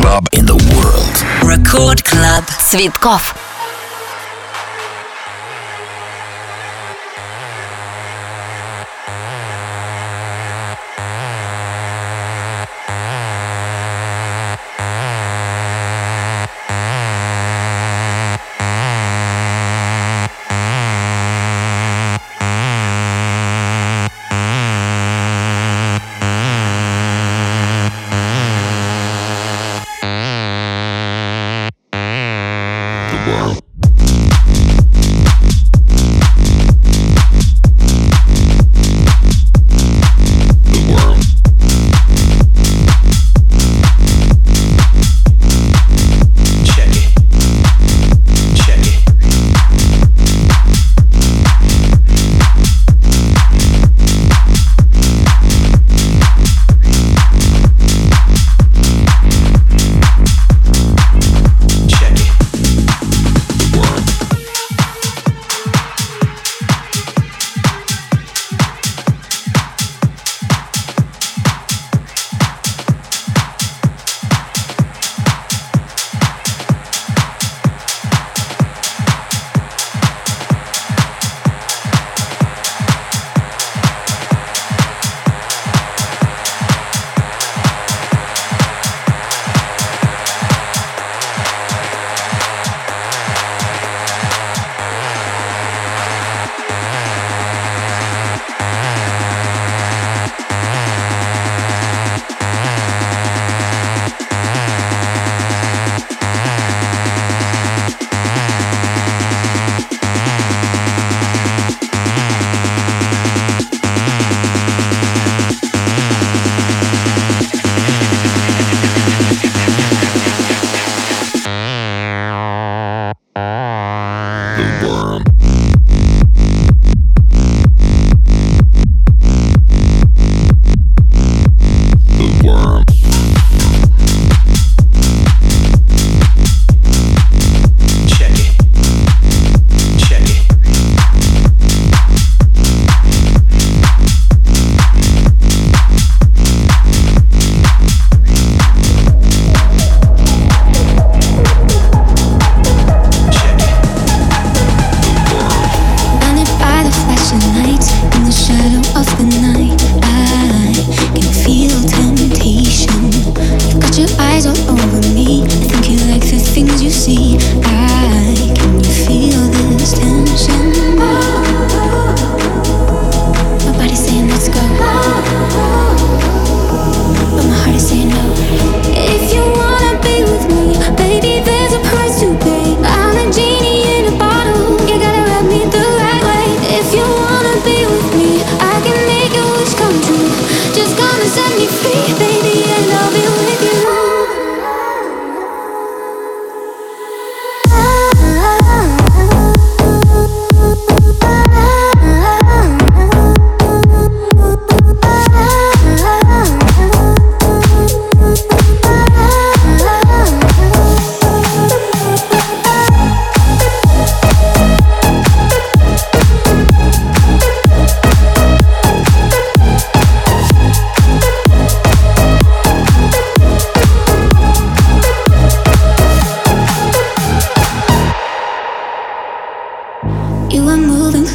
club in the world. Record Club Svitkov.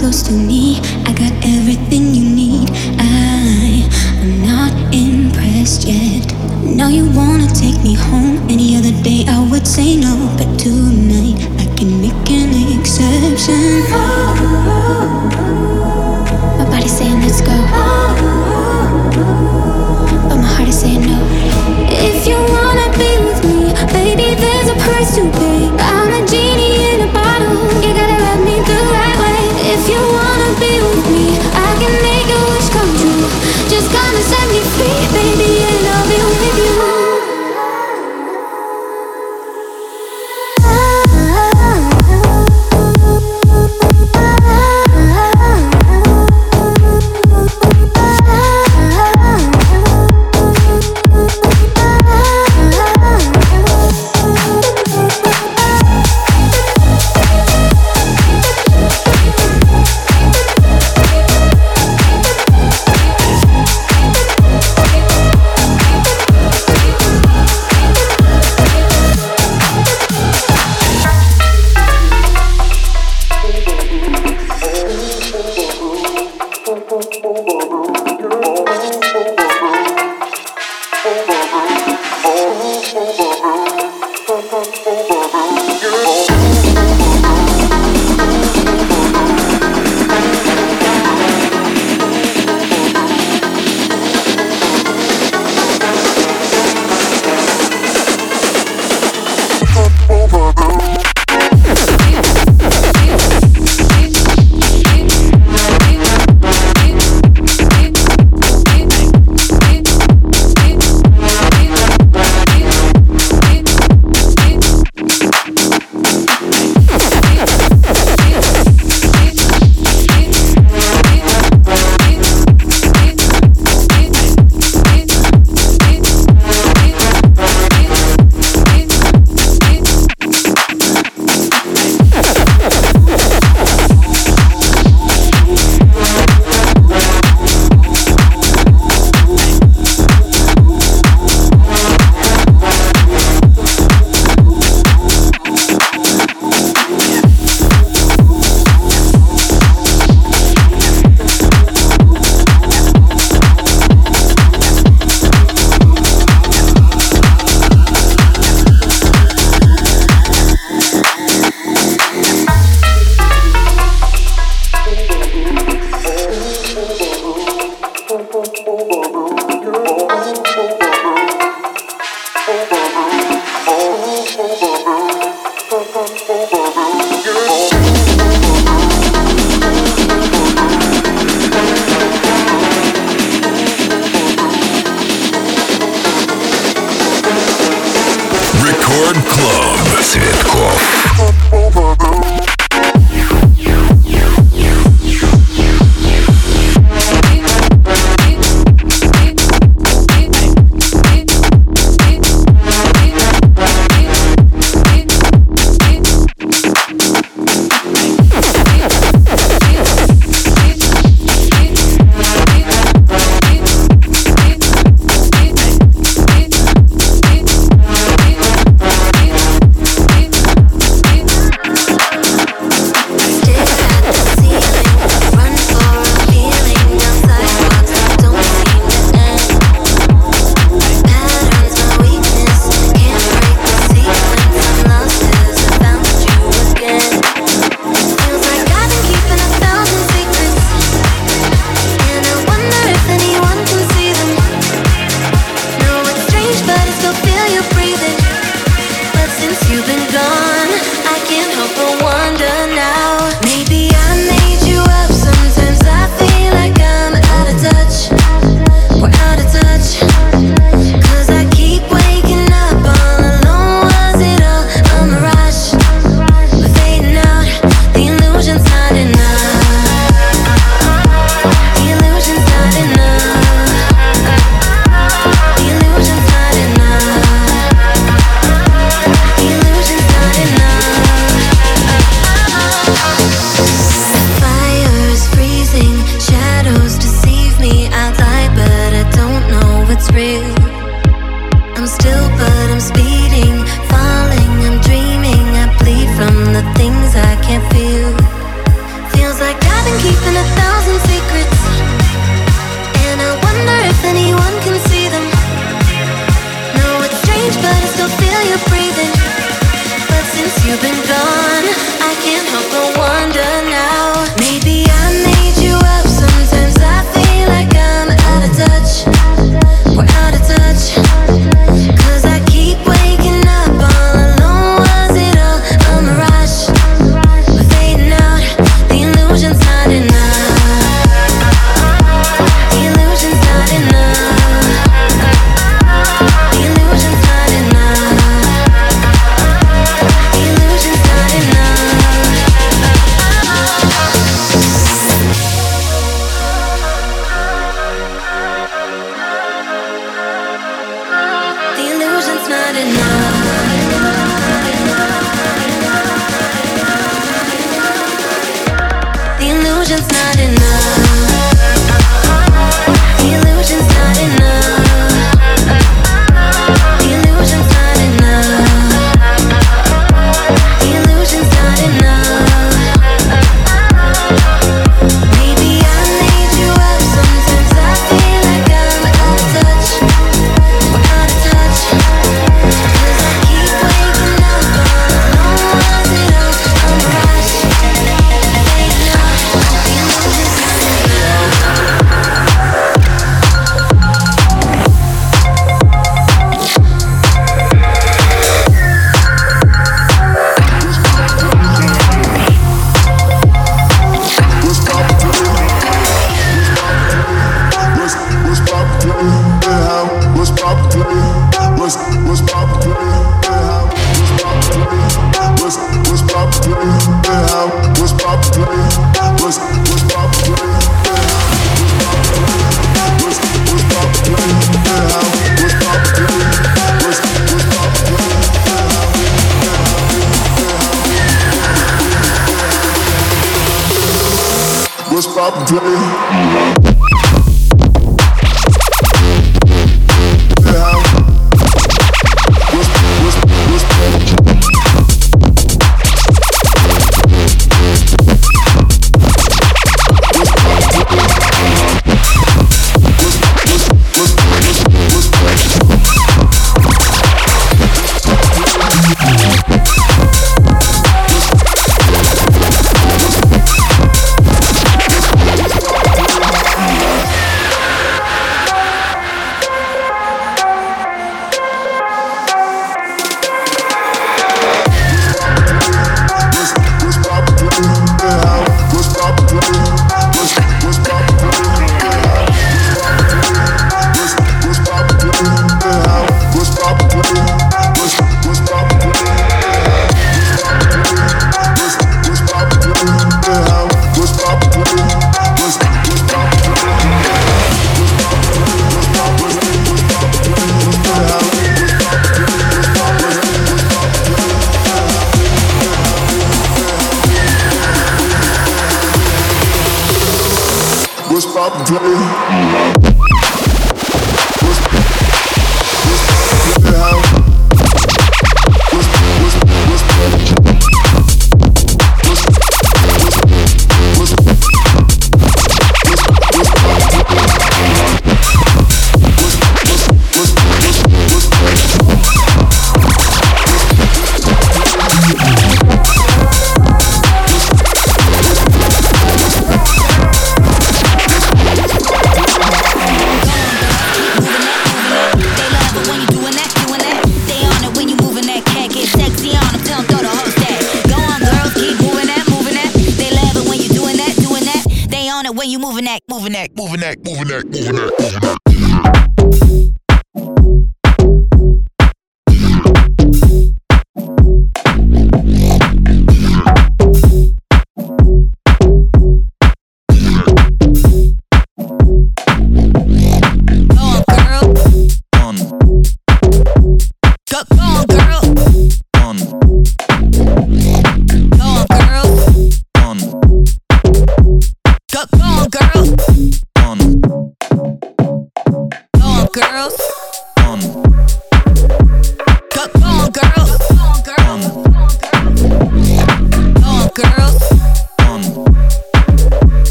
close to me. I got everything you need. I am not impressed yet. Now you wanna take me home. Any other day I would say no, but tonight I can make an exception. My body's saying let's go, but my heart is saying no. If you wanna be with me, baby, there's a price to pay.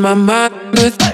my mind. with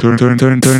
Turn turn turn turn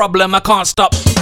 problem, I can't stop.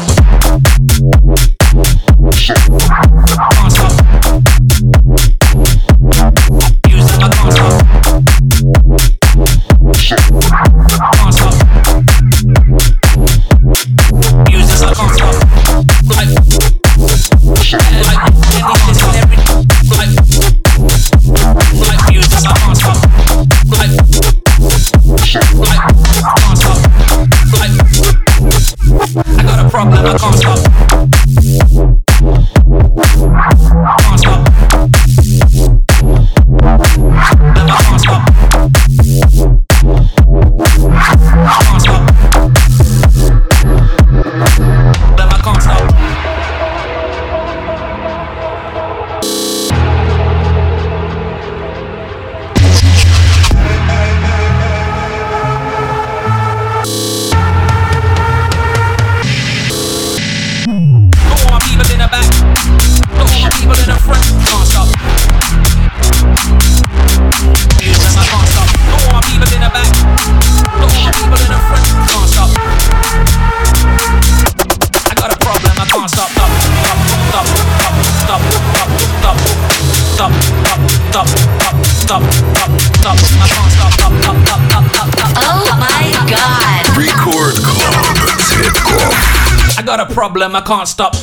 Problem, I can't stop.